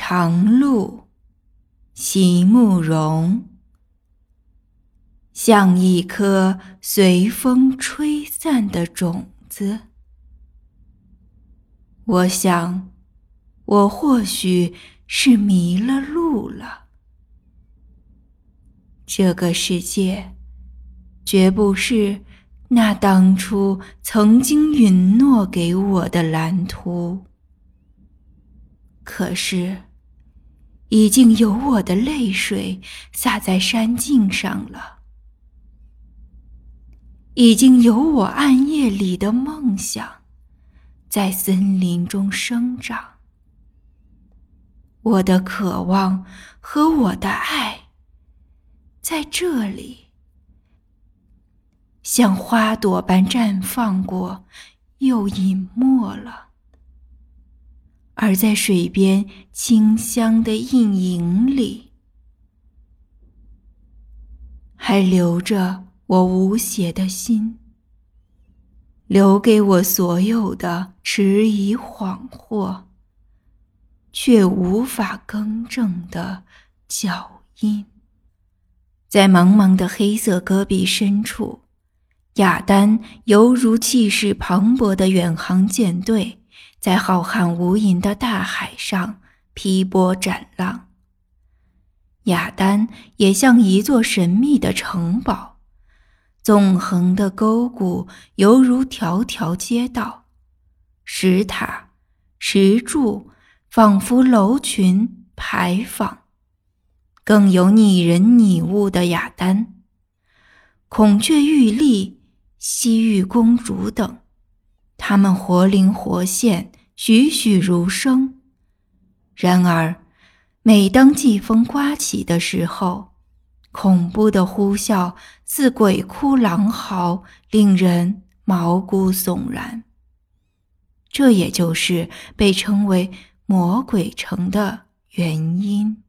长路，席慕容。像一颗随风吹散的种子，我想，我或许是迷了路了。这个世界，绝不是那当初曾经允诺给我的蓝图。可是，已经有我的泪水洒在山径上了。已经有我暗夜里的梦想，在森林中生长。我的渴望和我的爱，在这里，像花朵般绽放过，又隐没了。而在水边清香的印影里，还留着。我无邪的心，留给我所有的迟疑恍惚，却无法更正的脚印。在茫茫的黑色戈壁深处，雅丹犹如气势磅礴的远航舰队，在浩瀚无垠的大海上劈波斩浪。雅丹也像一座神秘的城堡。纵横的沟谷犹如条条街道，石塔、石柱仿佛楼群牌坊，更有拟人拟物的雅丹、孔雀玉立、西域公主等，他们活灵活现，栩栩如生。然而，每当季风刮起的时候，恐怖的呼啸似鬼哭狼嚎，令人毛骨悚然。这也就是被称为“魔鬼城”的原因。